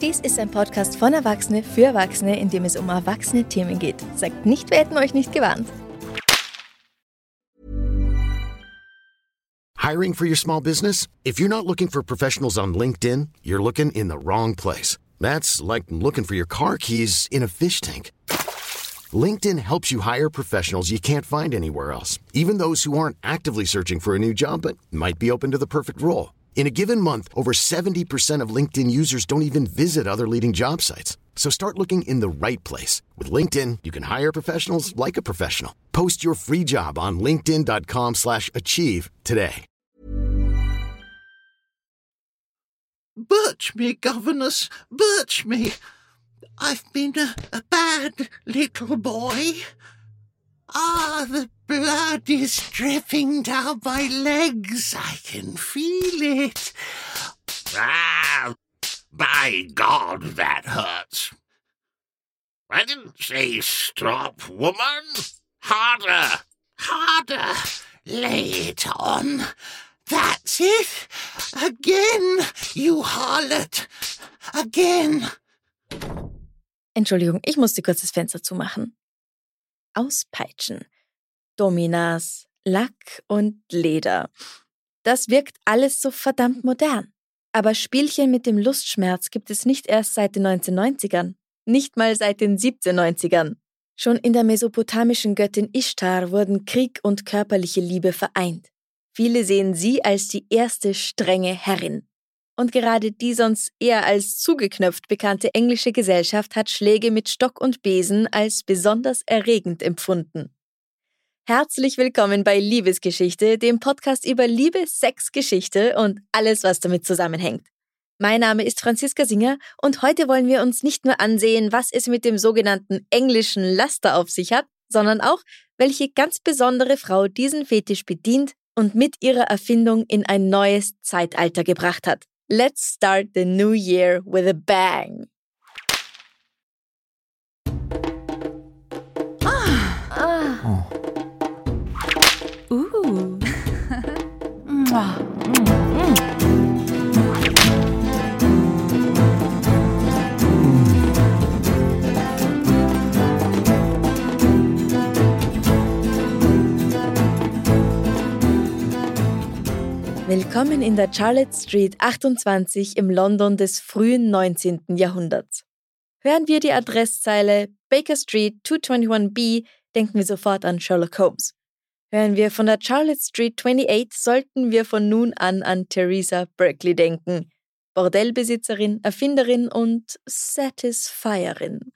Dies ist ein Podcast von Erwachsene für Erwachsene, in dem es um erwachsene Themen geht. Sagt nicht, wir hätten euch nicht gewarnt. Hiring for your small business? If you're not looking for professionals on LinkedIn, you're looking in the wrong place. That's like looking for your car keys in a fish tank. LinkedIn helps you hire professionals you can't find anywhere else, even those who aren't actively searching for a new job but might be open to the perfect role. In a given month, over 70% of LinkedIn users don't even visit other leading job sites. So start looking in the right place. With LinkedIn, you can hire professionals like a professional. Post your free job on linkedin.com slash achieve today. Birch me, governess, birch me. I've been a, a bad little boy. Ah, the blood is dripping down my legs. I can feel it. Ah, by God, that hurts. I didn't say stop, woman. Harder, harder. Lay it on. That's it. Again, you harlot. Again. Entschuldigung, ich musste kurz das Fenster zumachen. Auspeitschen. Dominas, Lack und Leder. Das wirkt alles so verdammt modern. Aber Spielchen mit dem Lustschmerz gibt es nicht erst seit den 1990ern, nicht mal seit den 1790ern. Schon in der mesopotamischen Göttin Ishtar wurden Krieg und körperliche Liebe vereint. Viele sehen sie als die erste strenge Herrin. Und gerade die sonst eher als zugeknöpft bekannte englische Gesellschaft hat Schläge mit Stock und Besen als besonders erregend empfunden. Herzlich willkommen bei Liebesgeschichte, dem Podcast über Liebe, Sex, Geschichte und alles, was damit zusammenhängt. Mein Name ist Franziska Singer und heute wollen wir uns nicht nur ansehen, was es mit dem sogenannten englischen Laster auf sich hat, sondern auch, welche ganz besondere Frau diesen Fetisch bedient und mit ihrer Erfindung in ein neues Zeitalter gebracht hat. Let's start the new year with a bang. Ah. Oh. Willkommen in der Charlotte Street 28 im London des frühen 19. Jahrhunderts. Hören wir die Adresszeile Baker Street 221b, denken wir sofort an Sherlock Holmes. Hören wir von der Charlotte Street 28, sollten wir von nun an an Theresa Berkeley denken. Bordellbesitzerin, Erfinderin und Satisfierin.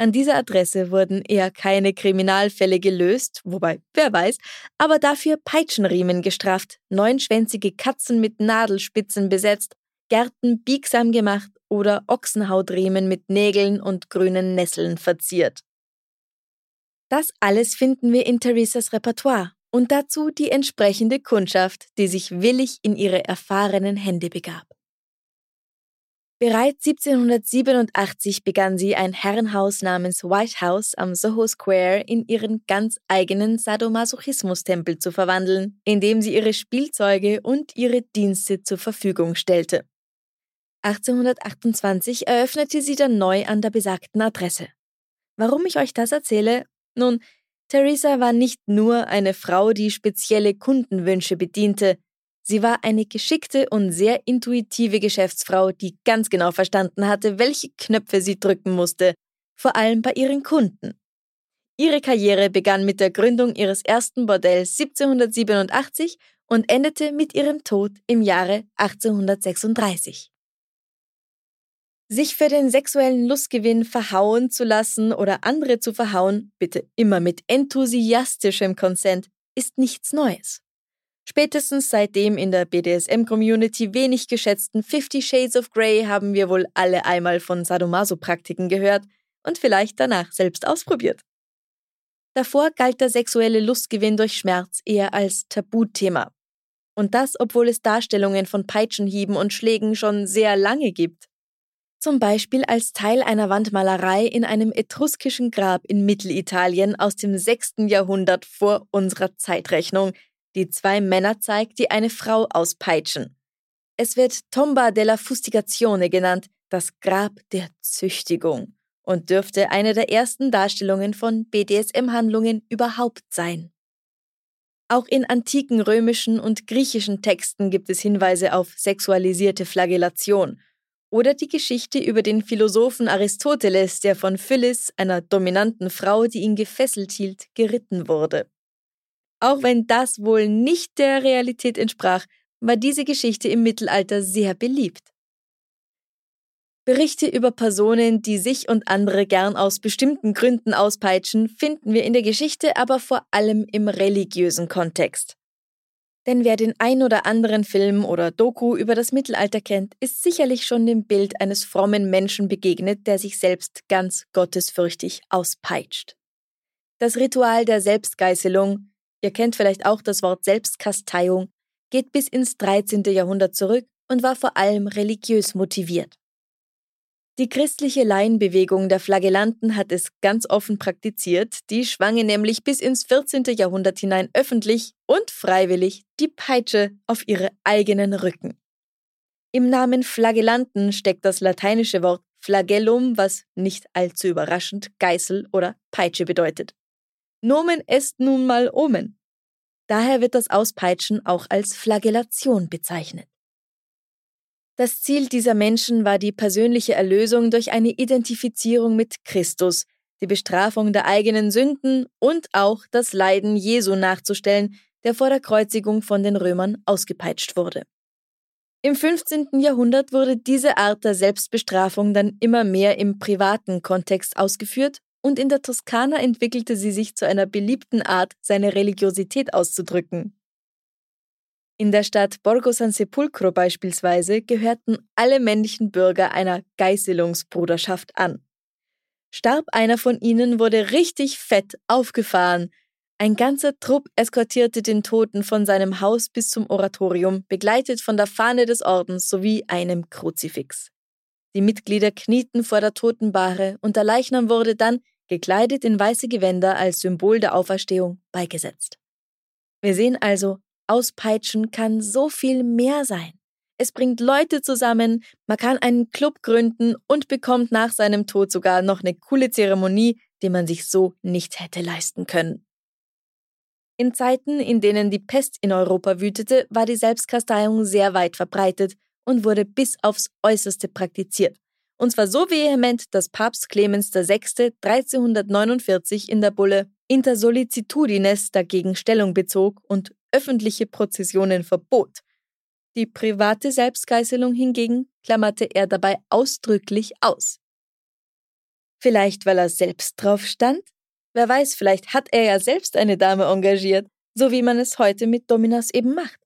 An dieser Adresse wurden eher keine Kriminalfälle gelöst, wobei, wer weiß, aber dafür Peitschenriemen gestrafft, neunschwänzige Katzen mit Nadelspitzen besetzt, Gärten biegsam gemacht oder Ochsenhautriemen mit Nägeln und grünen Nesseln verziert. Das alles finden wir in Theresas Repertoire und dazu die entsprechende Kundschaft, die sich willig in ihre erfahrenen Hände begab. Bereits 1787 begann sie ein Herrenhaus namens White House am Soho Square in ihren ganz eigenen Sadomasochismus-Tempel zu verwandeln, indem sie ihre Spielzeuge und ihre Dienste zur Verfügung stellte. 1828 eröffnete sie dann neu an der besagten Adresse. Warum ich euch das erzähle? Nun, Theresa war nicht nur eine Frau, die spezielle Kundenwünsche bediente, Sie war eine geschickte und sehr intuitive Geschäftsfrau, die ganz genau verstanden hatte, welche Knöpfe sie drücken musste, vor allem bei ihren Kunden. Ihre Karriere begann mit der Gründung ihres ersten Bordells 1787 und endete mit ihrem Tod im Jahre 1836. Sich für den sexuellen Lustgewinn verhauen zu lassen oder andere zu verhauen, bitte immer mit enthusiastischem Consent, ist nichts Neues. Spätestens seit dem in der BDSM-Community wenig geschätzten Fifty Shades of Grey haben wir wohl alle einmal von Sadomaso-Praktiken gehört und vielleicht danach selbst ausprobiert. Davor galt der sexuelle Lustgewinn durch Schmerz eher als Tabuthema. Und das, obwohl es Darstellungen von Peitschenhieben und Schlägen schon sehr lange gibt. Zum Beispiel als Teil einer Wandmalerei in einem etruskischen Grab in Mittelitalien aus dem 6. Jahrhundert vor unserer Zeitrechnung, die zwei Männer zeigt, die eine Frau auspeitschen. Es wird Tomba della Fustigazione genannt, das Grab der Züchtigung und dürfte eine der ersten Darstellungen von BDSM-Handlungen überhaupt sein. Auch in antiken römischen und griechischen Texten gibt es Hinweise auf sexualisierte Flagellation oder die Geschichte über den Philosophen Aristoteles, der von Phyllis, einer dominanten Frau, die ihn gefesselt hielt, geritten wurde. Auch wenn das wohl nicht der Realität entsprach, war diese Geschichte im Mittelalter sehr beliebt. Berichte über Personen, die sich und andere gern aus bestimmten Gründen auspeitschen, finden wir in der Geschichte aber vor allem im religiösen Kontext. Denn wer den ein oder anderen Film oder Doku über das Mittelalter kennt, ist sicherlich schon dem Bild eines frommen Menschen begegnet, der sich selbst ganz gottesfürchtig auspeitscht. Das Ritual der Selbstgeißelung, ihr kennt vielleicht auch das Wort Selbstkasteiung, geht bis ins 13. Jahrhundert zurück und war vor allem religiös motiviert. Die christliche Laienbewegung der Flagellanten hat es ganz offen praktiziert, die schwange nämlich bis ins 14. Jahrhundert hinein öffentlich und freiwillig die Peitsche auf ihre eigenen Rücken. Im Namen Flagellanten steckt das lateinische Wort Flagellum, was nicht allzu überraschend Geißel oder Peitsche bedeutet. Nomen est nun mal Omen. Daher wird das Auspeitschen auch als Flagellation bezeichnet. Das Ziel dieser Menschen war die persönliche Erlösung durch eine Identifizierung mit Christus, die Bestrafung der eigenen Sünden und auch das Leiden Jesu nachzustellen, der vor der Kreuzigung von den Römern ausgepeitscht wurde. Im 15. Jahrhundert wurde diese Art der Selbstbestrafung dann immer mehr im privaten Kontext ausgeführt und in der Toskana entwickelte sie sich zu einer beliebten Art, seine Religiosität auszudrücken. In der Stadt Borgo San Sepulcro beispielsweise gehörten alle männlichen Bürger einer Geißelungsbruderschaft an. Starb einer von ihnen, wurde richtig fett aufgefahren. Ein ganzer Trupp eskortierte den Toten von seinem Haus bis zum Oratorium, begleitet von der Fahne des Ordens sowie einem Kruzifix. Die Mitglieder knieten vor der Totenbahre und der Leichnam wurde dann, gekleidet in weiße Gewänder als Symbol der Auferstehung, beigesetzt. Wir sehen also, Auspeitschen kann so viel mehr sein. Es bringt Leute zusammen, man kann einen Club gründen und bekommt nach seinem Tod sogar noch eine coole Zeremonie, die man sich so nicht hätte leisten können. In Zeiten, in denen die Pest in Europa wütete, war die Selbstkasteiung sehr weit verbreitet und wurde bis aufs Äußerste praktiziert. Und zwar so vehement, dass Papst Clemens VI. 1349 in der Bulle Inter Solicitudines dagegen Stellung bezog und öffentliche Prozessionen verbot. Die private Selbstgeißelung hingegen klammerte er dabei ausdrücklich aus. Vielleicht, weil er selbst drauf stand? Wer weiß, vielleicht hat er ja selbst eine Dame engagiert, so wie man es heute mit Dominas eben macht.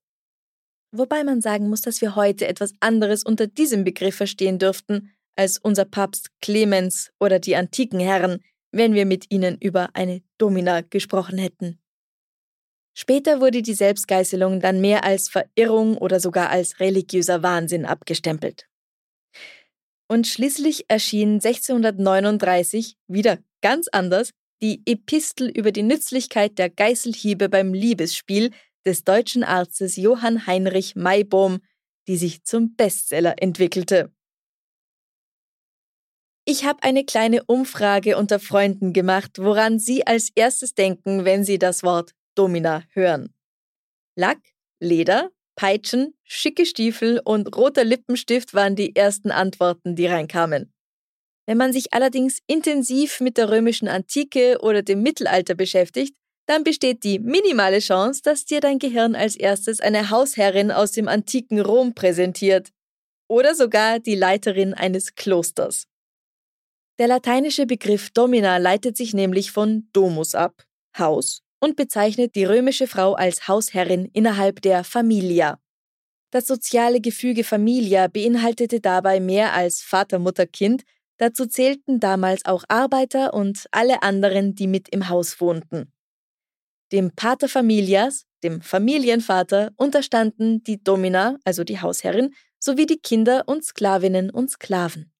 Wobei man sagen muss, dass wir heute etwas anderes unter diesem Begriff verstehen dürften, als unser Papst Clemens oder die antiken Herren, wenn wir mit ihnen über eine Domina gesprochen hätten. Später wurde die Selbstgeißelung dann mehr als Verirrung oder sogar als religiöser Wahnsinn abgestempelt. Und schließlich erschien 1639, wieder ganz anders, die Epistel über die Nützlichkeit der Geißelhiebe beim Liebesspiel des deutschen Arztes Johann Heinrich Maibohm, die sich zum Bestseller entwickelte. Ich habe eine kleine Umfrage unter Freunden gemacht, woran Sie als erstes denken, wenn Sie das Wort Domina hören. Lack, Leder, Peitschen, schicke Stiefel und roter Lippenstift waren die ersten Antworten, die reinkamen. Wenn man sich allerdings intensiv mit der römischen Antike oder dem Mittelalter beschäftigt, dann besteht die minimale Chance, dass dir dein Gehirn als erstes eine Hausherrin aus dem antiken Rom präsentiert oder sogar die Leiterin eines Klosters. Der lateinische Begriff Domina leitet sich nämlich von Domus ab, Haus, und bezeichnet die römische Frau als Hausherrin innerhalb der Familia. Das soziale Gefüge Familia beinhaltete dabei mehr als Vater, Mutter, Kind, dazu zählten damals auch Arbeiter und alle anderen, die mit im Haus wohnten. Dem Pater Familias, dem Familienvater, unterstanden die Domina, also die Hausherrin, sowie die Kinder und Sklavinnen und Sklaven.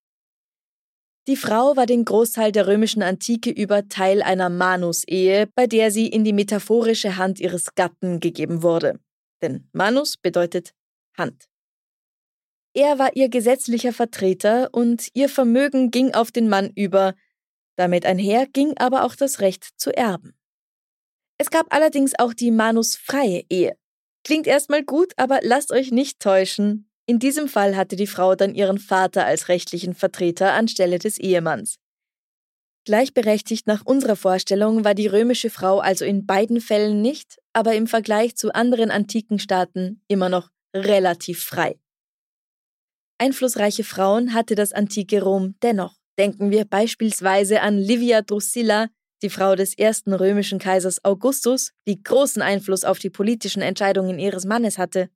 Die Frau war den Großteil der römischen Antike über Teil einer Manus-Ehe, bei der sie in die metaphorische Hand ihres Gatten gegeben wurde. Denn Manus bedeutet Hand. Er war ihr gesetzlicher Vertreter und ihr Vermögen ging auf den Mann über, damit einher ging aber auch das Recht zu erben. Es gab allerdings auch die manusfreie Ehe. Klingt erstmal gut, aber lasst euch nicht täuschen. In diesem Fall hatte die Frau dann ihren Vater als rechtlichen Vertreter anstelle des Ehemanns. Gleichberechtigt nach unserer Vorstellung war die römische Frau also in beiden Fällen nicht, aber im Vergleich zu anderen antiken Staaten immer noch relativ frei. Einflussreiche Frauen hatte das antike Rom dennoch. Denken wir beispielsweise an Livia Drusilla, die Frau des ersten römischen Kaisers Augustus, die großen Einfluss auf die politischen Entscheidungen ihres Mannes hatte.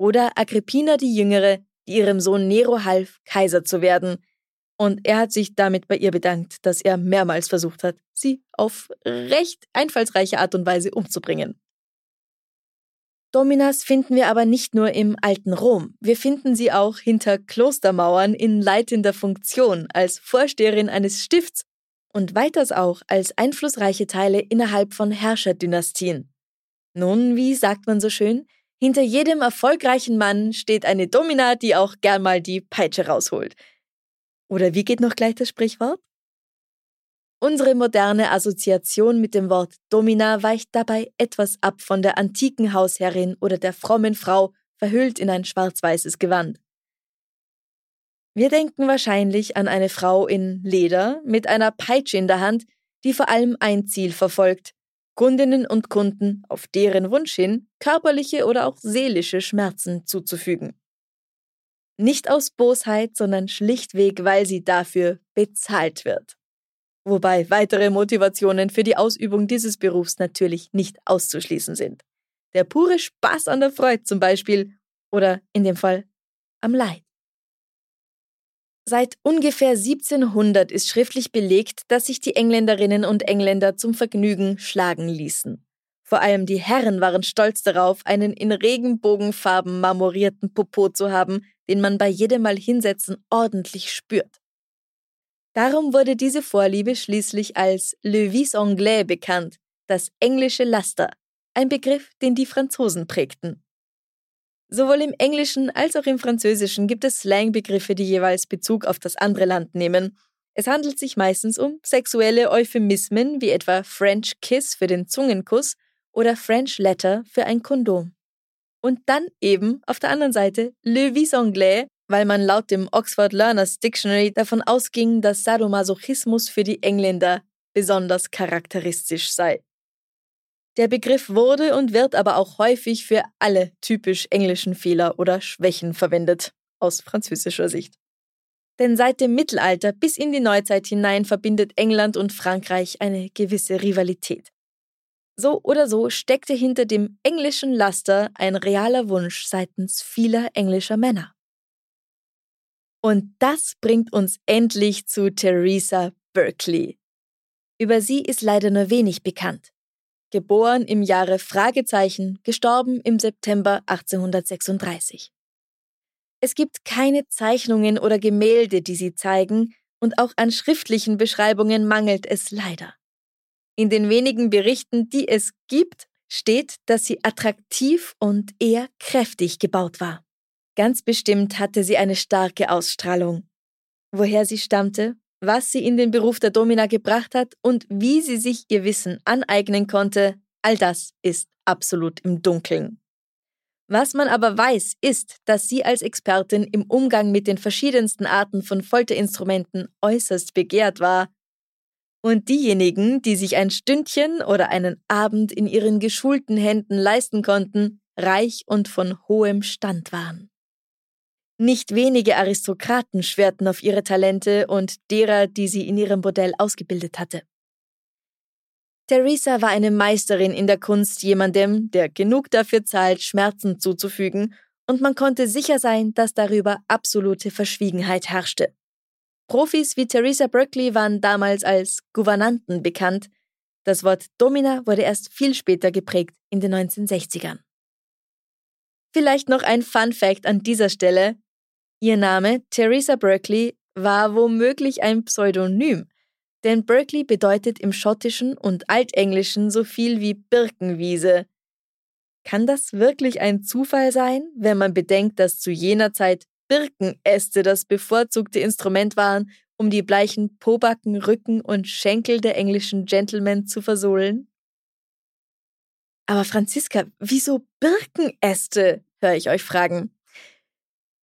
Oder Agrippina die Jüngere, die ihrem Sohn Nero half, Kaiser zu werden, und er hat sich damit bei ihr bedankt, dass er mehrmals versucht hat, sie auf recht einfallsreiche Art und Weise umzubringen. Dominas finden wir aber nicht nur im alten Rom, wir finden sie auch hinter Klostermauern in leitender Funktion als Vorsteherin eines Stifts und weiters auch als einflussreiche Teile innerhalb von Herrscherdynastien. Nun, wie sagt man so schön, hinter jedem erfolgreichen Mann steht eine Domina, die auch gern mal die Peitsche rausholt. Oder wie geht noch gleich das Sprichwort? Unsere moderne Assoziation mit dem Wort Domina weicht dabei etwas ab von der antiken Hausherrin oder der frommen Frau, verhüllt in ein schwarz-weißes Gewand. Wir denken wahrscheinlich an eine Frau in Leder mit einer Peitsche in der Hand, die vor allem ein Ziel verfolgt, Kundinnen und Kunden auf deren Wunsch hin körperliche oder auch seelische Schmerzen zuzufügen. Nicht aus Bosheit, sondern schlichtweg, weil sie dafür bezahlt wird. Wobei weitere Motivationen für die Ausübung dieses Berufs natürlich nicht auszuschließen sind. Der pure Spaß an der Freude zum Beispiel oder in dem Fall am Leid. Seit ungefähr 1700 ist schriftlich belegt, dass sich die Engländerinnen und Engländer zum Vergnügen schlagen ließen. Vor allem die Herren waren stolz darauf, einen in Regenbogenfarben marmorierten Popo zu haben, den man bei jedem Mal hinsetzen ordentlich spürt. Darum wurde diese Vorliebe schließlich als Le Vis Anglais bekannt, das englische Laster, ein Begriff, den die Franzosen prägten. Sowohl im Englischen als auch im Französischen gibt es Slangbegriffe, die jeweils Bezug auf das andere Land nehmen. Es handelt sich meistens um sexuelle Euphemismen wie etwa French Kiss für den Zungenkuss oder French Letter für ein Kondom. Und dann eben auf der anderen Seite Le Vis Anglais, weil man laut dem Oxford Learners Dictionary davon ausging, dass Sadomasochismus für die Engländer besonders charakteristisch sei. Der Begriff wurde und wird aber auch häufig für alle typisch englischen Fehler oder Schwächen verwendet, aus französischer Sicht. Denn seit dem Mittelalter bis in die Neuzeit hinein verbindet England und Frankreich eine gewisse Rivalität. So oder so steckte hinter dem englischen Laster ein realer Wunsch seitens vieler englischer Männer. Und das bringt uns endlich zu Theresa Berkeley. Über sie ist leider nur wenig bekannt. Geboren im Jahre Fragezeichen, gestorben im September 1836. Es gibt keine Zeichnungen oder Gemälde, die sie zeigen, und auch an schriftlichen Beschreibungen mangelt es leider. In den wenigen Berichten, die es gibt, steht, dass sie attraktiv und eher kräftig gebaut war. Ganz bestimmt hatte sie eine starke Ausstrahlung. Woher sie stammte, was sie in den Beruf der Domina gebracht hat und wie sie sich ihr Wissen aneignen konnte, all das ist absolut im Dunkeln. Was man aber weiß, ist, dass sie als Expertin im Umgang mit den verschiedensten Arten von Folterinstrumenten äußerst begehrt war und diejenigen, die sich ein Stündchen oder einen Abend in ihren geschulten Händen leisten konnten, reich und von hohem Stand waren. Nicht wenige Aristokraten schwärten auf ihre Talente und derer, die sie in ihrem Bordell ausgebildet hatte. Theresa war eine Meisterin in der Kunst, jemandem, der genug dafür zahlt, Schmerzen zuzufügen, und man konnte sicher sein, dass darüber absolute Verschwiegenheit herrschte. Profis wie Theresa Berkeley waren damals als Gouvernanten bekannt. Das Wort Domina wurde erst viel später geprägt, in den 1960ern. Vielleicht noch ein Fun Fact an dieser Stelle. Ihr Name, Theresa Berkeley, war womöglich ein Pseudonym, denn Berkeley bedeutet im Schottischen und Altenglischen so viel wie Birkenwiese. Kann das wirklich ein Zufall sein, wenn man bedenkt, dass zu jener Zeit Birkenäste das bevorzugte Instrument waren, um die bleichen Pobacken, Rücken und Schenkel der englischen Gentlemen zu versohlen? Aber Franziska, wieso Birkenäste? höre ich euch fragen.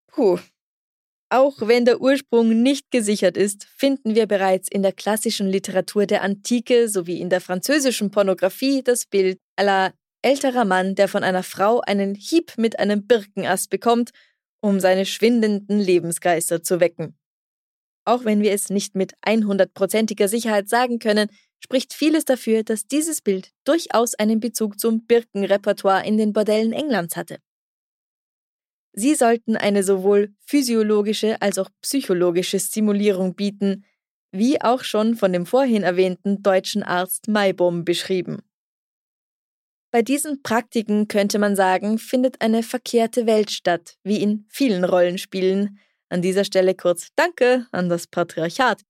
Puh. Auch wenn der Ursprung nicht gesichert ist, finden wir bereits in der klassischen Literatur der Antike sowie in der französischen Pornografie das Bild aller älterer Mann, der von einer Frau einen Hieb mit einem Birkenast bekommt, um seine schwindenden Lebensgeister zu wecken. Auch wenn wir es nicht mit 100%iger Sicherheit sagen können, spricht vieles dafür, dass dieses Bild durchaus einen Bezug zum Birkenrepertoire in den Bordellen Englands hatte. Sie sollten eine sowohl physiologische als auch psychologische Stimulierung bieten, wie auch schon von dem vorhin erwähnten deutschen Arzt Maibom beschrieben. Bei diesen Praktiken könnte man sagen, findet eine verkehrte Welt statt, wie in vielen Rollenspielen. An dieser Stelle kurz Danke an das Patriarchat.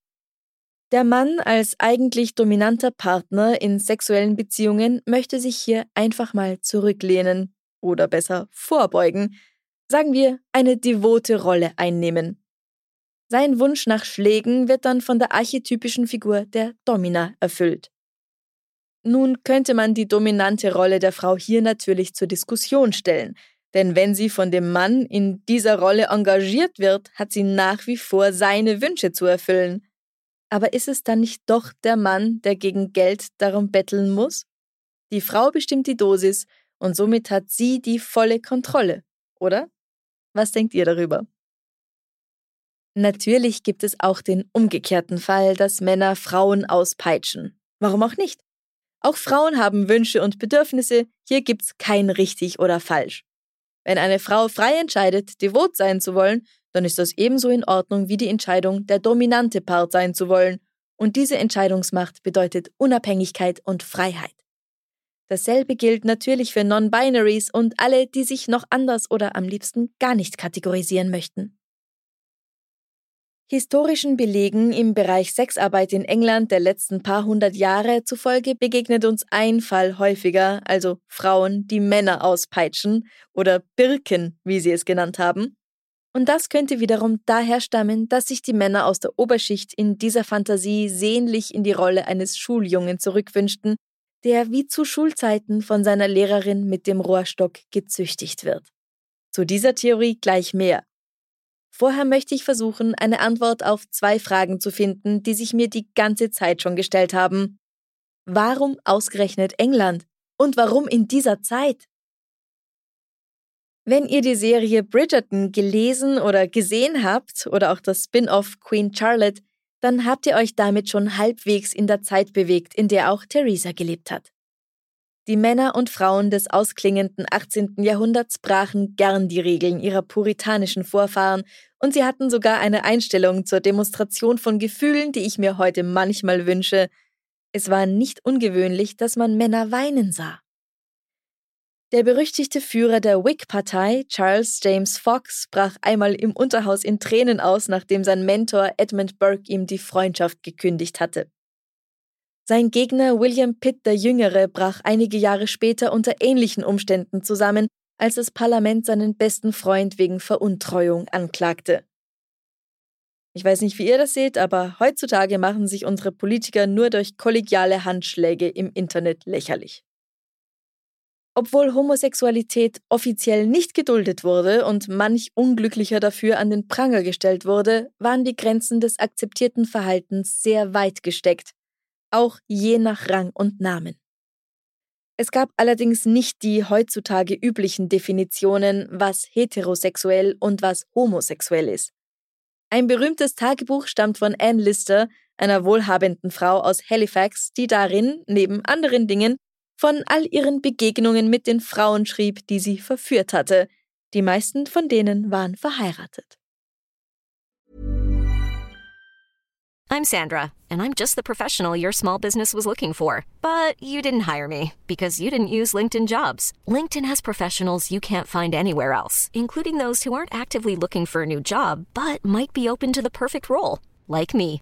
Der Mann als eigentlich dominanter Partner in sexuellen Beziehungen möchte sich hier einfach mal zurücklehnen oder besser vorbeugen, sagen wir, eine devote Rolle einnehmen. Sein Wunsch nach Schlägen wird dann von der archetypischen Figur der Domina erfüllt. Nun könnte man die dominante Rolle der Frau hier natürlich zur Diskussion stellen, denn wenn sie von dem Mann in dieser Rolle engagiert wird, hat sie nach wie vor seine Wünsche zu erfüllen. Aber ist es dann nicht doch der Mann, der gegen Geld darum betteln muss? Die Frau bestimmt die Dosis und somit hat sie die volle Kontrolle, oder? Was denkt ihr darüber? Natürlich gibt es auch den umgekehrten Fall, dass Männer Frauen auspeitschen. Warum auch nicht? Auch Frauen haben Wünsche und Bedürfnisse, hier gibt's kein richtig oder falsch. Wenn eine Frau frei entscheidet, devot sein zu wollen, dann ist das ebenso in Ordnung wie die Entscheidung, der dominante Part sein zu wollen, und diese Entscheidungsmacht bedeutet Unabhängigkeit und Freiheit. Dasselbe gilt natürlich für Non-Binaries und alle, die sich noch anders oder am liebsten gar nicht kategorisieren möchten. Historischen Belegen im Bereich Sexarbeit in England der letzten paar hundert Jahre zufolge begegnet uns ein Fall häufiger, also Frauen, die Männer auspeitschen oder Birken, wie sie es genannt haben. Und das könnte wiederum daher stammen, dass sich die Männer aus der Oberschicht in dieser Fantasie sehnlich in die Rolle eines Schuljungen zurückwünschten, der wie zu Schulzeiten von seiner Lehrerin mit dem Rohrstock gezüchtigt wird. Zu dieser Theorie gleich mehr. Vorher möchte ich versuchen, eine Antwort auf zwei Fragen zu finden, die sich mir die ganze Zeit schon gestellt haben. Warum ausgerechnet England? Und warum in dieser Zeit? Wenn ihr die Serie Bridgerton gelesen oder gesehen habt oder auch das Spin-off Queen Charlotte, dann habt ihr euch damit schon halbwegs in der Zeit bewegt, in der auch Theresa gelebt hat. Die Männer und Frauen des ausklingenden 18. Jahrhunderts brachen gern die Regeln ihrer puritanischen Vorfahren und sie hatten sogar eine Einstellung zur Demonstration von Gefühlen, die ich mir heute manchmal wünsche. Es war nicht ungewöhnlich, dass man Männer weinen sah. Der berüchtigte Führer der Whig-Partei, Charles James Fox, brach einmal im Unterhaus in Tränen aus, nachdem sein Mentor Edmund Burke ihm die Freundschaft gekündigt hatte. Sein Gegner William Pitt der Jüngere brach einige Jahre später unter ähnlichen Umständen zusammen, als das Parlament seinen besten Freund wegen Veruntreuung anklagte. Ich weiß nicht, wie ihr das seht, aber heutzutage machen sich unsere Politiker nur durch kollegiale Handschläge im Internet lächerlich. Obwohl Homosexualität offiziell nicht geduldet wurde und manch Unglücklicher dafür an den Pranger gestellt wurde, waren die Grenzen des akzeptierten Verhaltens sehr weit gesteckt auch je nach Rang und Namen. Es gab allerdings nicht die heutzutage üblichen Definitionen, was heterosexuell und was homosexuell ist. Ein berühmtes Tagebuch stammt von Anne Lister, einer wohlhabenden Frau aus Halifax, die darin, neben anderen Dingen, von all ihren Begegnungen mit den Frauen schrieb, die sie verführt hatte. Die meisten von denen waren verheiratet. I'm Sandra, and I'm just the professional your small business was looking for. But you didn't hire me because you didn't use LinkedIn jobs. LinkedIn has professionals you can't find anywhere else, including those who aren't actively looking for a new job but might be open to the perfect role, like me.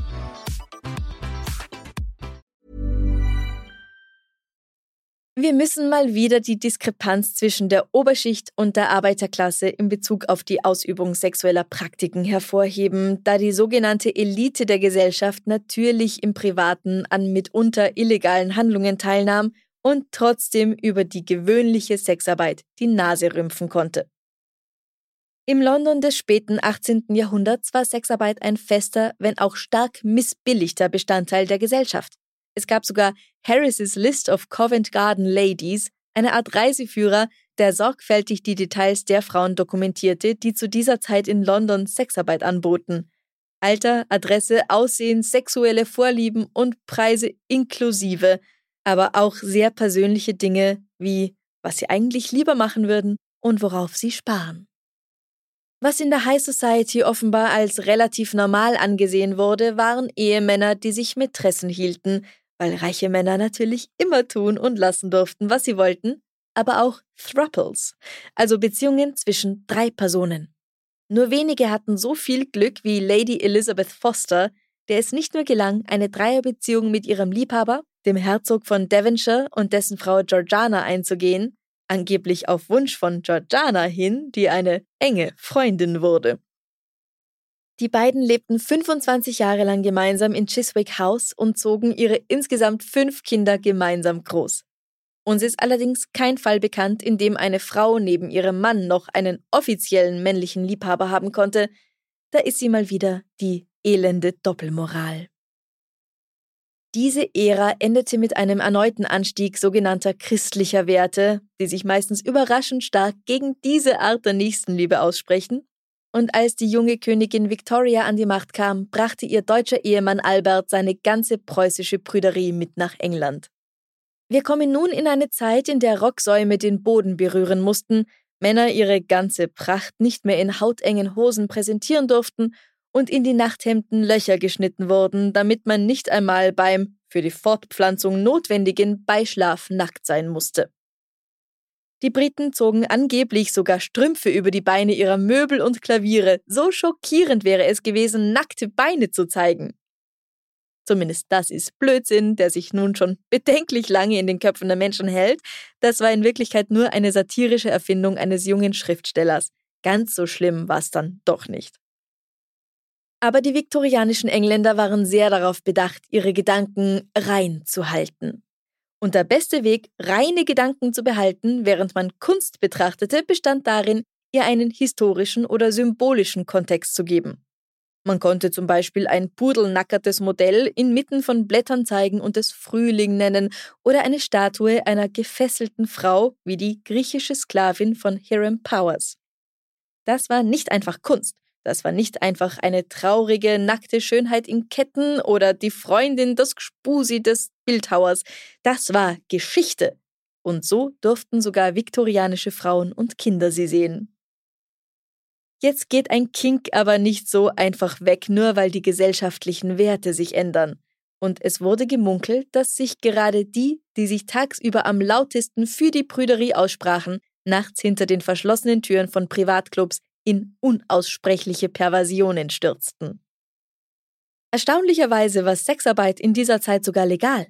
Wir müssen mal wieder die Diskrepanz zwischen der Oberschicht und der Arbeiterklasse in Bezug auf die Ausübung sexueller Praktiken hervorheben, da die sogenannte Elite der Gesellschaft natürlich im Privaten an mitunter illegalen Handlungen teilnahm und trotzdem über die gewöhnliche Sexarbeit die Nase rümpfen konnte. Im London des späten 18. Jahrhunderts war Sexarbeit ein fester, wenn auch stark missbilligter Bestandteil der Gesellschaft. Es gab sogar Harris's List of Covent Garden Ladies, eine Art Reiseführer, der sorgfältig die Details der Frauen dokumentierte, die zu dieser Zeit in London Sexarbeit anboten. Alter, Adresse, Aussehen, sexuelle Vorlieben und Preise inklusive, aber auch sehr persönliche Dinge wie was sie eigentlich lieber machen würden und worauf sie sparen. Was in der High Society offenbar als relativ normal angesehen wurde, waren Ehemänner, die sich Mätressen hielten, weil reiche Männer natürlich immer tun und lassen durften, was sie wollten, aber auch Thruples, also Beziehungen zwischen drei Personen. Nur wenige hatten so viel Glück wie Lady Elizabeth Foster, der es nicht nur gelang, eine Dreierbeziehung mit ihrem Liebhaber, dem Herzog von Devonshire und dessen Frau Georgiana einzugehen, angeblich auf Wunsch von Georgiana hin, die eine enge Freundin wurde. Die beiden lebten 25 Jahre lang gemeinsam in Chiswick House und zogen ihre insgesamt fünf Kinder gemeinsam groß. Uns ist allerdings kein Fall bekannt, in dem eine Frau neben ihrem Mann noch einen offiziellen männlichen Liebhaber haben konnte. Da ist sie mal wieder die elende Doppelmoral. Diese Ära endete mit einem erneuten Anstieg sogenannter christlicher Werte, die sich meistens überraschend stark gegen diese Art der Nächstenliebe aussprechen und als die junge Königin Victoria an die Macht kam, brachte ihr deutscher Ehemann Albert seine ganze preußische Prüderie mit nach England. Wir kommen nun in eine Zeit, in der Rocksäume den Boden berühren mussten, Männer ihre ganze Pracht nicht mehr in hautengen Hosen präsentieren durften und in die Nachthemden Löcher geschnitten wurden, damit man nicht einmal beim für die Fortpflanzung notwendigen Beischlaf nackt sein musste. Die Briten zogen angeblich sogar Strümpfe über die Beine ihrer Möbel und Klaviere. So schockierend wäre es gewesen, nackte Beine zu zeigen. Zumindest das ist Blödsinn, der sich nun schon bedenklich lange in den Köpfen der Menschen hält. Das war in Wirklichkeit nur eine satirische Erfindung eines jungen Schriftstellers. Ganz so schlimm war es dann doch nicht. Aber die viktorianischen Engländer waren sehr darauf bedacht, ihre Gedanken rein zu halten. Und der beste Weg, reine Gedanken zu behalten, während man Kunst betrachtete, bestand darin, ihr einen historischen oder symbolischen Kontext zu geben. Man konnte zum Beispiel ein pudelnackertes Modell inmitten von Blättern zeigen und es Frühling nennen oder eine Statue einer gefesselten Frau wie die griechische Sklavin von Hiram Powers. Das war nicht einfach Kunst, das war nicht einfach eine traurige, nackte Schönheit in Ketten oder die Freundin des Gspusi des Bildhauers. Das war Geschichte. Und so durften sogar viktorianische Frauen und Kinder sie sehen. Jetzt geht ein Kink aber nicht so einfach weg, nur weil die gesellschaftlichen Werte sich ändern. Und es wurde gemunkelt, dass sich gerade die, die sich tagsüber am lautesten für die Prüderie aussprachen, nachts hinter den verschlossenen Türen von Privatclubs in unaussprechliche Perversionen stürzten. Erstaunlicherweise war Sexarbeit in dieser Zeit sogar legal.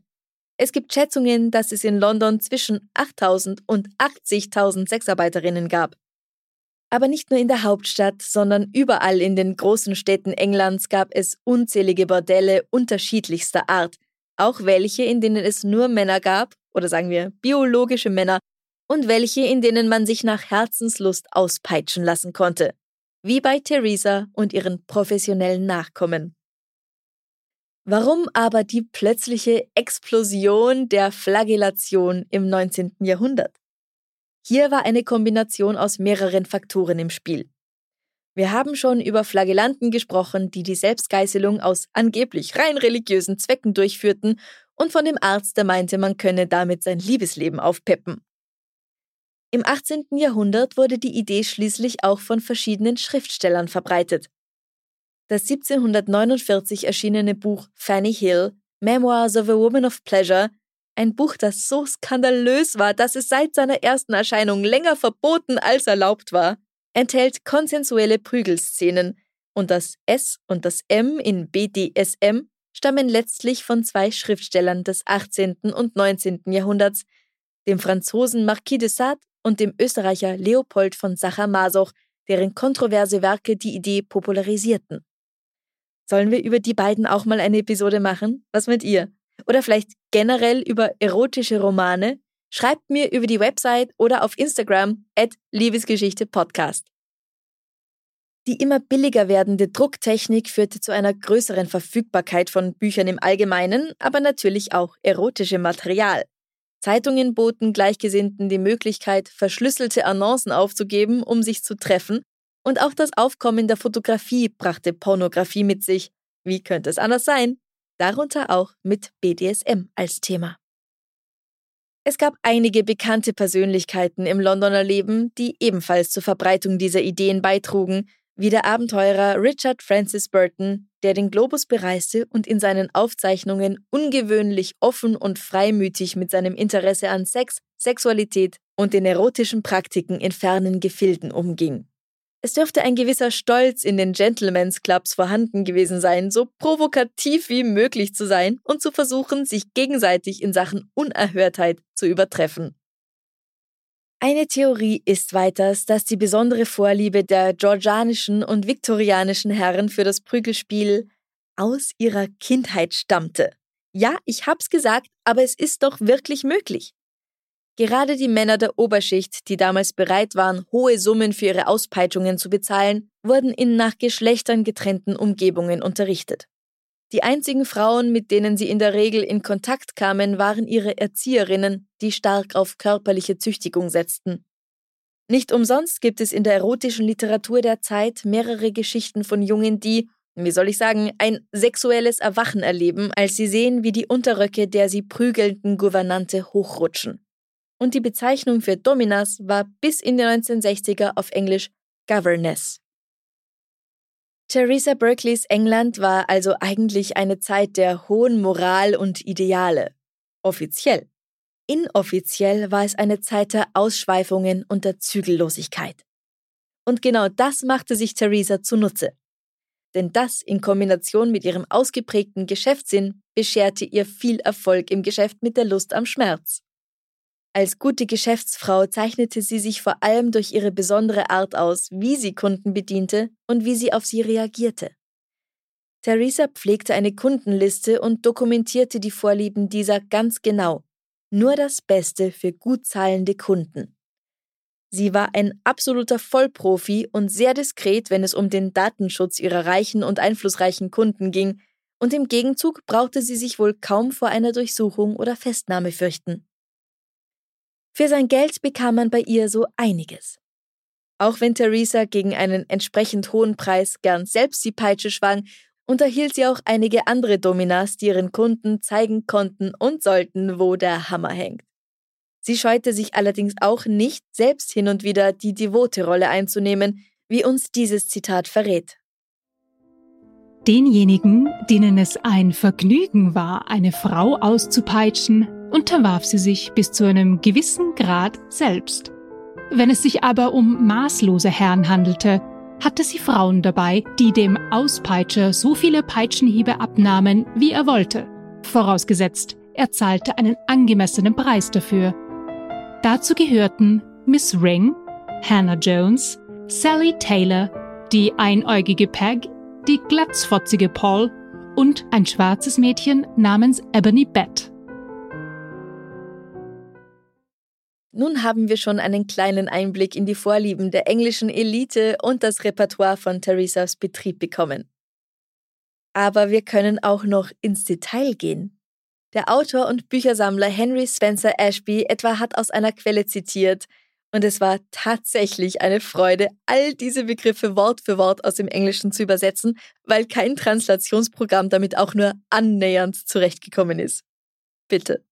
Es gibt Schätzungen, dass es in London zwischen 8000 und 80.000 Sexarbeiterinnen gab. Aber nicht nur in der Hauptstadt, sondern überall in den großen Städten Englands gab es unzählige Bordelle unterschiedlichster Art, auch welche, in denen es nur Männer gab, oder sagen wir biologische Männer, und welche, in denen man sich nach Herzenslust auspeitschen lassen konnte, wie bei Theresa und ihren professionellen Nachkommen. Warum aber die plötzliche Explosion der Flagellation im 19. Jahrhundert? Hier war eine Kombination aus mehreren Faktoren im Spiel. Wir haben schon über Flagellanten gesprochen, die die Selbstgeißelung aus angeblich rein religiösen Zwecken durchführten und von dem Arzt, der meinte, man könne damit sein Liebesleben aufpeppen. Im 18. Jahrhundert wurde die Idee schließlich auch von verschiedenen Schriftstellern verbreitet. Das 1749 erschienene Buch Fanny Hill, Memoirs of a Woman of Pleasure, ein Buch, das so skandalös war, dass es seit seiner ersten Erscheinung länger verboten als erlaubt war, enthält konsensuelle Prügelszenen und das S und das M in BDSM stammen letztlich von zwei Schriftstellern des 18. und 19. Jahrhunderts, dem Franzosen Marquis de Sade und dem Österreicher Leopold von Sacher-Masoch, deren kontroverse Werke die Idee popularisierten. Sollen wir über die beiden auch mal eine Episode machen? Was mit ihr? Oder vielleicht generell über erotische Romane? Schreibt mir über die Website oder auf Instagram at Liebesgeschichte Podcast. Die immer billiger werdende Drucktechnik führte zu einer größeren Verfügbarkeit von Büchern im Allgemeinen, aber natürlich auch erotischem Material. Zeitungen boten Gleichgesinnten die Möglichkeit, verschlüsselte Annoncen aufzugeben, um sich zu treffen, und auch das Aufkommen der Fotografie brachte Pornografie mit sich. Wie könnte es anders sein? Darunter auch mit BDSM als Thema. Es gab einige bekannte Persönlichkeiten im Londoner Leben, die ebenfalls zur Verbreitung dieser Ideen beitrugen, wie der Abenteurer Richard Francis Burton, der den Globus bereiste und in seinen Aufzeichnungen ungewöhnlich offen und freimütig mit seinem Interesse an Sex, Sexualität und den erotischen Praktiken in fernen Gefilden umging. Es dürfte ein gewisser Stolz in den Gentlemen's Clubs vorhanden gewesen sein, so provokativ wie möglich zu sein und zu versuchen, sich gegenseitig in Sachen Unerhörtheit zu übertreffen. Eine Theorie ist weiters, dass die besondere Vorliebe der georgianischen und viktorianischen Herren für das Prügelspiel aus ihrer Kindheit stammte. Ja, ich hab's gesagt, aber es ist doch wirklich möglich. Gerade die Männer der Oberschicht, die damals bereit waren, hohe Summen für ihre Auspeitschungen zu bezahlen, wurden in nach Geschlechtern getrennten Umgebungen unterrichtet. Die einzigen Frauen, mit denen sie in der Regel in Kontakt kamen, waren ihre Erzieherinnen, die stark auf körperliche Züchtigung setzten. Nicht umsonst gibt es in der erotischen Literatur der Zeit mehrere Geschichten von Jungen, die, wie soll ich sagen, ein sexuelles Erwachen erleben, als sie sehen, wie die Unterröcke der sie prügelnden Gouvernante hochrutschen. Und die Bezeichnung für Dominas war bis in die 1960er auf Englisch Governess. Theresa Berkeleys England war also eigentlich eine Zeit der hohen Moral und Ideale. Offiziell. Inoffiziell war es eine Zeit der Ausschweifungen und der Zügellosigkeit. Und genau das machte sich Theresa zunutze. Denn das in Kombination mit ihrem ausgeprägten Geschäftssinn bescherte ihr viel Erfolg im Geschäft mit der Lust am Schmerz. Als gute Geschäftsfrau zeichnete sie sich vor allem durch ihre besondere Art aus, wie sie Kunden bediente und wie sie auf sie reagierte. Theresa pflegte eine Kundenliste und dokumentierte die Vorlieben dieser ganz genau. Nur das Beste für gut zahlende Kunden. Sie war ein absoluter Vollprofi und sehr diskret, wenn es um den Datenschutz ihrer reichen und einflussreichen Kunden ging, und im Gegenzug brauchte sie sich wohl kaum vor einer Durchsuchung oder Festnahme fürchten. Für sein Geld bekam man bei ihr so einiges. Auch wenn Theresa gegen einen entsprechend hohen Preis gern selbst die Peitsche schwang, unterhielt sie auch einige andere Dominas, die ihren Kunden zeigen konnten und sollten, wo der Hammer hängt. Sie scheute sich allerdings auch nicht, selbst hin und wieder die devote Rolle einzunehmen, wie uns dieses Zitat verrät. Denjenigen, denen es ein Vergnügen war, eine Frau auszupeitschen, unterwarf sie sich bis zu einem gewissen Grad selbst. Wenn es sich aber um maßlose Herren handelte, hatte sie Frauen dabei, die dem Auspeitscher so viele Peitschenhiebe abnahmen, wie er wollte, vorausgesetzt, er zahlte einen angemessenen Preis dafür. Dazu gehörten Miss Ring, Hannah Jones, Sally Taylor, die einäugige Peg, die glatzfotzige Paul und ein schwarzes Mädchen namens Ebony Bett. Nun haben wir schon einen kleinen Einblick in die Vorlieben der englischen Elite und das Repertoire von Theresas Betrieb bekommen. Aber wir können auch noch ins Detail gehen. Der Autor und Büchersammler Henry Spencer Ashby etwa hat aus einer Quelle zitiert, Und es war tatsächlich eine Freude, all diese Begriffe Wort für Wort aus dem Englischen zu übersetzen, weil kein Translationsprogramm damit auch nur annähernd zurechtgekommen ist. Bitte.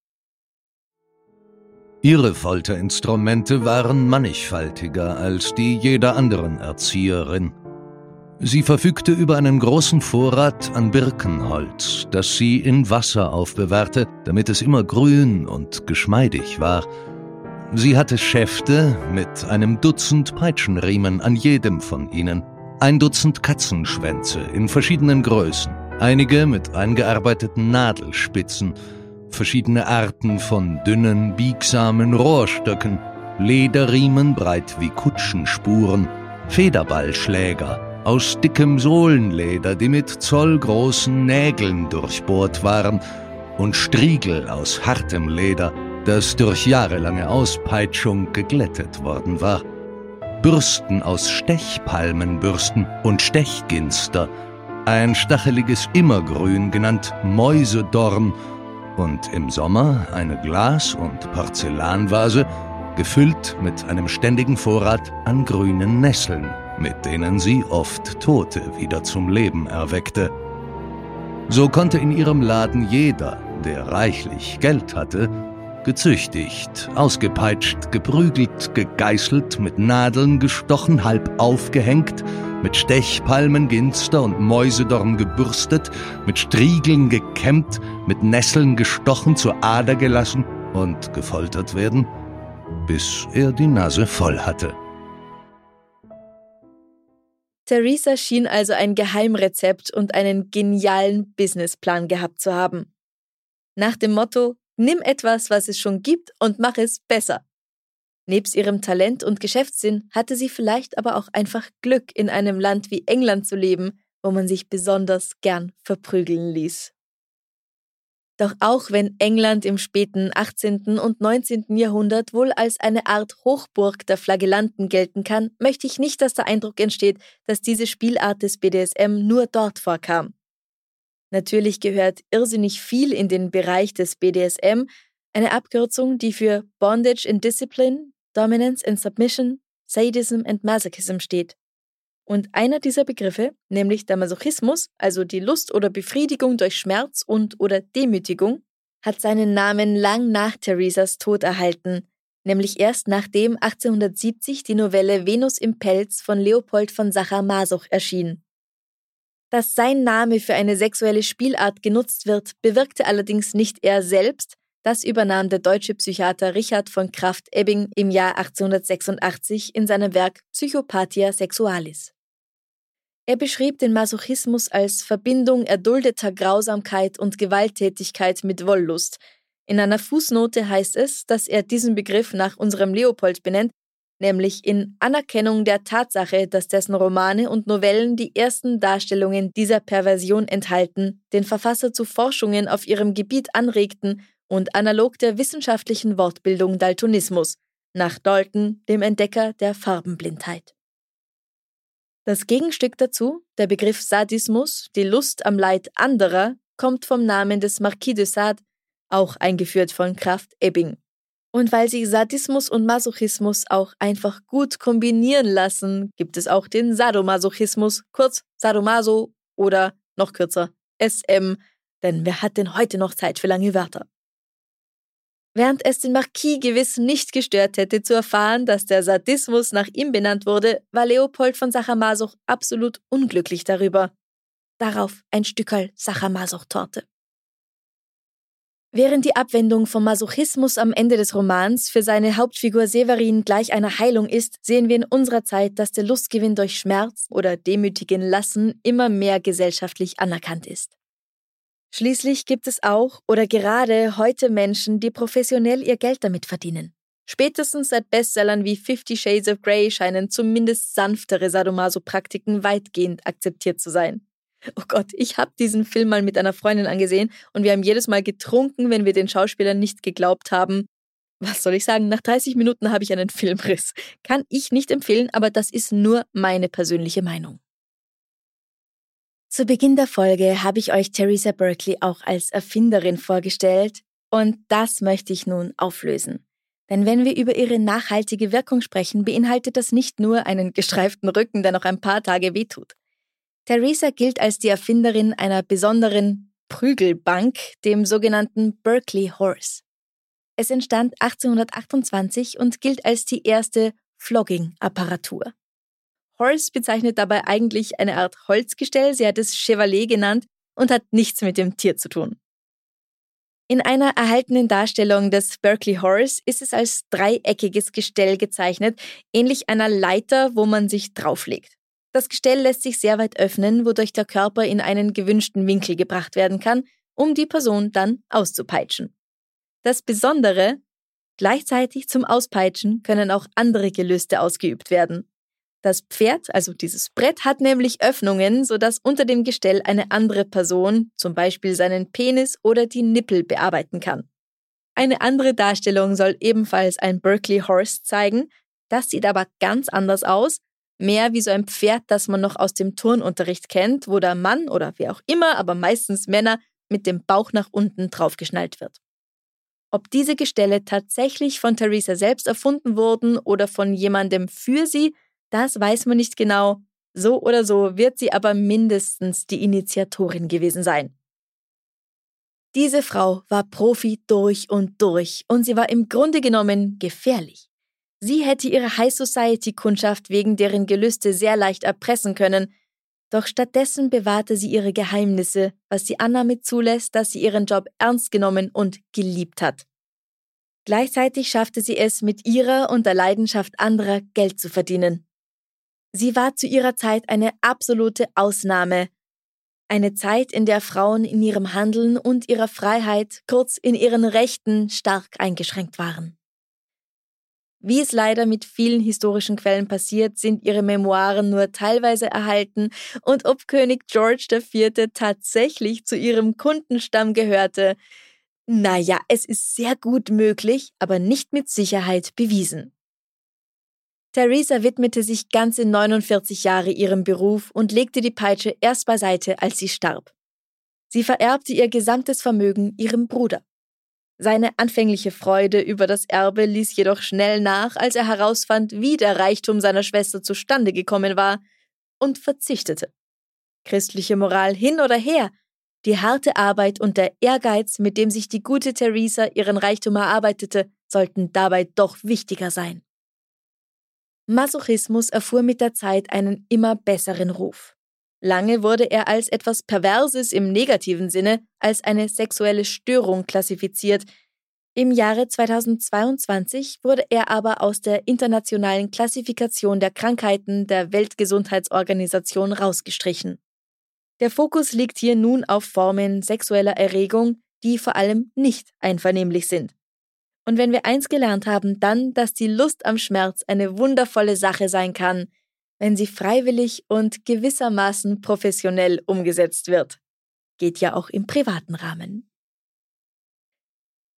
Ihre Folterinstrumente waren mannigfaltiger als die jeder anderen Erzieherin. Sie verfügte über einen großen Vorrat an Birkenholz, das sie in Wasser aufbewahrte, damit es immer grün und geschmeidig war. Sie hatte Schäfte mit einem Dutzend Peitschenriemen an jedem von ihnen, ein Dutzend Katzenschwänze in verschiedenen Größen, einige mit eingearbeiteten Nadelspitzen, verschiedene Arten von dünnen, biegsamen Rohrstöcken, Lederriemen breit wie Kutschenspuren, Federballschläger, aus dickem Sohlenleder, die mit zollgroßen Nägeln durchbohrt waren, und Striegel aus hartem Leder, das durch jahrelange Auspeitschung geglättet worden war. Bürsten aus Stechpalmenbürsten und Stechginster, ein stacheliges Immergrün genannt Mäusedorn und im Sommer eine Glas- und Porzellanvase, gefüllt mit einem ständigen Vorrat an grünen Nesseln mit denen sie oft Tote wieder zum Leben erweckte. So konnte in ihrem Laden jeder, der reichlich Geld hatte, gezüchtigt, ausgepeitscht, geprügelt, gegeißelt, mit Nadeln gestochen, halb aufgehängt, mit Stechpalmenginster und Mäusedorn gebürstet, mit Striegeln gekämmt, mit Nesseln gestochen, zur Ader gelassen und gefoltert werden, bis er die Nase voll hatte. Theresa schien also ein Geheimrezept und einen genialen Businessplan gehabt zu haben. Nach dem Motto, nimm etwas, was es schon gibt und mach es besser. Nebst ihrem Talent und Geschäftssinn hatte sie vielleicht aber auch einfach Glück, in einem Land wie England zu leben, wo man sich besonders gern verprügeln ließ. Doch auch wenn England im späten 18. und 19. Jahrhundert wohl als eine Art Hochburg der Flagellanten gelten kann, möchte ich nicht, dass der Eindruck entsteht, dass diese Spielart des BDSM nur dort vorkam. Natürlich gehört irrsinnig viel in den Bereich des BDSM, eine Abkürzung, die für Bondage and Discipline, Dominance and Submission, Sadism and Masochism steht. Und einer dieser Begriffe, nämlich der Masochismus, also die Lust oder Befriedigung durch Schmerz und oder Demütigung, hat seinen Namen lang nach Theresas Tod erhalten, nämlich erst nachdem 1870 die Novelle Venus im Pelz von Leopold von Sacher-Masoch erschien. Dass sein Name für eine sexuelle Spielart genutzt wird, bewirkte allerdings nicht er selbst, das übernahm der deutsche Psychiater Richard von Kraft-Ebbing im Jahr 1886 in seinem Werk Psychopathia Sexualis. Er beschrieb den Masochismus als Verbindung erduldeter Grausamkeit und Gewalttätigkeit mit Wollust. In einer Fußnote heißt es, dass er diesen Begriff nach unserem Leopold benennt, nämlich in Anerkennung der Tatsache, dass dessen Romane und Novellen die ersten Darstellungen dieser Perversion enthalten, den Verfasser zu Forschungen auf ihrem Gebiet anregten und analog der wissenschaftlichen Wortbildung Daltonismus, nach Dalton, dem Entdecker der Farbenblindheit. Das Gegenstück dazu, der Begriff Sadismus, die Lust am Leid anderer, kommt vom Namen des Marquis de Sade, auch eingeführt von Kraft Ebbing. Und weil sich Sadismus und Masochismus auch einfach gut kombinieren lassen, gibt es auch den Sadomasochismus, kurz Sadomaso oder noch kürzer SM, denn wer hat denn heute noch Zeit für lange Wörter? während es den Marquis gewiss nicht gestört hätte zu erfahren, dass der Sadismus nach ihm benannt wurde, war Leopold von Sacher-Masoch absolut unglücklich darüber. Darauf ein Stückerl Sacher-Masoch-Torte. Während die Abwendung vom Masochismus am Ende des Romans für seine Hauptfigur Severin gleich einer Heilung ist, sehen wir in unserer Zeit, dass der Lustgewinn durch Schmerz oder demütigen Lassen immer mehr gesellschaftlich anerkannt ist. Schließlich gibt es auch oder gerade heute Menschen, die professionell ihr Geld damit verdienen. Spätestens seit Bestsellern wie Fifty Shades of Grey scheinen zumindest sanftere Sadomaso-Praktiken weitgehend akzeptiert zu sein. Oh Gott, ich habe diesen Film mal mit einer Freundin angesehen und wir haben jedes Mal getrunken, wenn wir den Schauspielern nicht geglaubt haben. Was soll ich sagen, nach 30 Minuten habe ich einen Filmriss. Kann ich nicht empfehlen, aber das ist nur meine persönliche Meinung. Zu Beginn der Folge habe ich euch Theresa Berkeley auch als Erfinderin vorgestellt und das möchte ich nun auflösen. Denn wenn wir über ihre nachhaltige Wirkung sprechen, beinhaltet das nicht nur einen gestreiften Rücken, der noch ein paar Tage wehtut. Theresa gilt als die Erfinderin einer besonderen Prügelbank, dem sogenannten Berkeley Horse. Es entstand 1828 und gilt als die erste Flogging-Apparatur. Horse bezeichnet dabei eigentlich eine Art Holzgestell, sie hat es Chevalier genannt und hat nichts mit dem Tier zu tun. In einer erhaltenen Darstellung des Berkeley Horse ist es als dreieckiges Gestell gezeichnet, ähnlich einer Leiter, wo man sich drauflegt. Das Gestell lässt sich sehr weit öffnen, wodurch der Körper in einen gewünschten Winkel gebracht werden kann, um die Person dann auszupeitschen. Das Besondere, gleichzeitig zum Auspeitschen können auch andere Gelüste ausgeübt werden. Das Pferd, also dieses Brett, hat nämlich Öffnungen, sodass unter dem Gestell eine andere Person, zum Beispiel seinen Penis oder die Nippel, bearbeiten kann. Eine andere Darstellung soll ebenfalls ein Berkeley Horse zeigen. Das sieht aber ganz anders aus. Mehr wie so ein Pferd, das man noch aus dem Turnunterricht kennt, wo der Mann oder wer auch immer, aber meistens Männer, mit dem Bauch nach unten draufgeschnallt wird. Ob diese Gestelle tatsächlich von Theresa selbst erfunden wurden oder von jemandem für sie, das weiß man nicht genau. So oder so wird sie aber mindestens die Initiatorin gewesen sein. Diese Frau war Profi durch und durch und sie war im Grunde genommen gefährlich. Sie hätte ihre High Society Kundschaft wegen deren Gelüste sehr leicht erpressen können, doch stattdessen bewahrte sie ihre Geheimnisse, was die Annahme zulässt, dass sie ihren Job ernst genommen und geliebt hat. Gleichzeitig schaffte sie es, mit ihrer und der Leidenschaft anderer Geld zu verdienen. Sie war zu ihrer Zeit eine absolute Ausnahme. Eine Zeit, in der Frauen in ihrem Handeln und ihrer Freiheit, kurz in ihren Rechten, stark eingeschränkt waren. Wie es leider mit vielen historischen Quellen passiert, sind ihre Memoiren nur teilweise erhalten und ob König George IV. tatsächlich zu ihrem Kundenstamm gehörte, naja, es ist sehr gut möglich, aber nicht mit Sicherheit bewiesen. Theresa widmete sich ganze 49 Jahre ihrem Beruf und legte die Peitsche erst beiseite, als sie starb. Sie vererbte ihr gesamtes Vermögen ihrem Bruder. Seine anfängliche Freude über das Erbe ließ jedoch schnell nach, als er herausfand, wie der Reichtum seiner Schwester zustande gekommen war, und verzichtete. Christliche Moral hin oder her, die harte Arbeit und der Ehrgeiz, mit dem sich die gute Theresa ihren Reichtum erarbeitete, sollten dabei doch wichtiger sein. Masochismus erfuhr mit der Zeit einen immer besseren Ruf. Lange wurde er als etwas Perverses im negativen Sinne, als eine sexuelle Störung klassifiziert. Im Jahre 2022 wurde er aber aus der internationalen Klassifikation der Krankheiten der Weltgesundheitsorganisation rausgestrichen. Der Fokus liegt hier nun auf Formen sexueller Erregung, die vor allem nicht einvernehmlich sind. Und wenn wir eins gelernt haben, dann, dass die Lust am Schmerz eine wundervolle Sache sein kann, wenn sie freiwillig und gewissermaßen professionell umgesetzt wird. Geht ja auch im privaten Rahmen.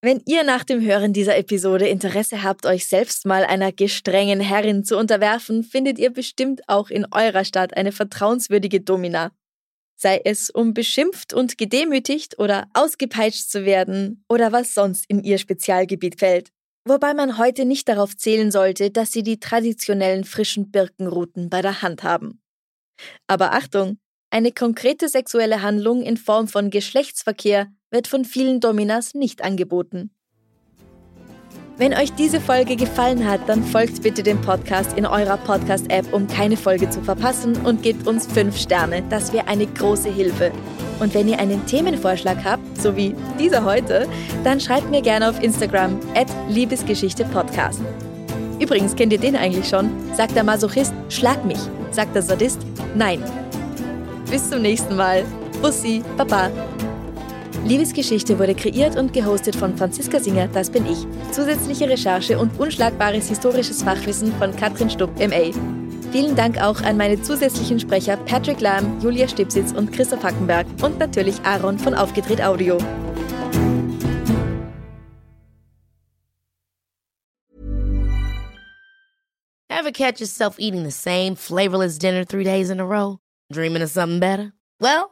Wenn ihr nach dem Hören dieser Episode Interesse habt, euch selbst mal einer gestrengen Herrin zu unterwerfen, findet ihr bestimmt auch in eurer Stadt eine vertrauenswürdige Domina. Sei es, um beschimpft und gedemütigt oder ausgepeitscht zu werden oder was sonst in ihr Spezialgebiet fällt. Wobei man heute nicht darauf zählen sollte, dass sie die traditionellen frischen Birkenruten bei der Hand haben. Aber Achtung, eine konkrete sexuelle Handlung in Form von Geschlechtsverkehr wird von vielen Dominas nicht angeboten. Wenn euch diese Folge gefallen hat, dann folgt bitte dem Podcast in eurer Podcast-App, um keine Folge zu verpassen und gebt uns 5 Sterne. Das wäre eine große Hilfe. Und wenn ihr einen Themenvorschlag habt, so wie dieser heute, dann schreibt mir gerne auf Instagram at Liebesgeschichte-Podcast. Übrigens, kennt ihr den eigentlich schon? Sagt der Masochist, schlag mich. Sagt der Sadist, nein. Bis zum nächsten Mal. Bussi, Baba. Liebesgeschichte wurde kreiert und gehostet von Franziska Singer, das bin ich. Zusätzliche Recherche und unschlagbares historisches Fachwissen von Katrin Stupp, MA. Vielen Dank auch an meine zusätzlichen Sprecher Patrick Lahm, Julia Stipsitz und Christoph Hackenberg und natürlich Aaron von Aufgedreht Audio. Ever catch yourself eating the same flavorless dinner three days in a row? Dreaming of something better? Well,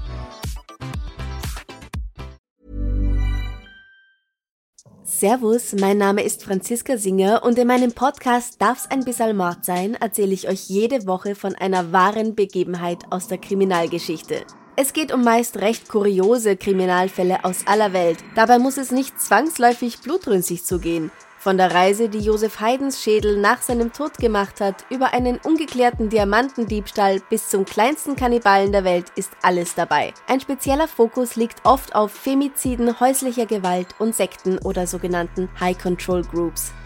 Servus, mein Name ist Franziska Singer und in meinem Podcast Darf's ein bisschen Mord sein, erzähle ich euch jede Woche von einer wahren Begebenheit aus der Kriminalgeschichte. Es geht um meist recht kuriose Kriminalfälle aus aller Welt. Dabei muss es nicht zwangsläufig blutrünstig zugehen. Von der Reise, die Josef Haydns Schädel nach seinem Tod gemacht hat, über einen ungeklärten Diamantendiebstahl bis zum kleinsten Kannibalen der Welt ist alles dabei. Ein spezieller Fokus liegt oft auf Femiziden, häuslicher Gewalt und Sekten oder sogenannten High Control Groups.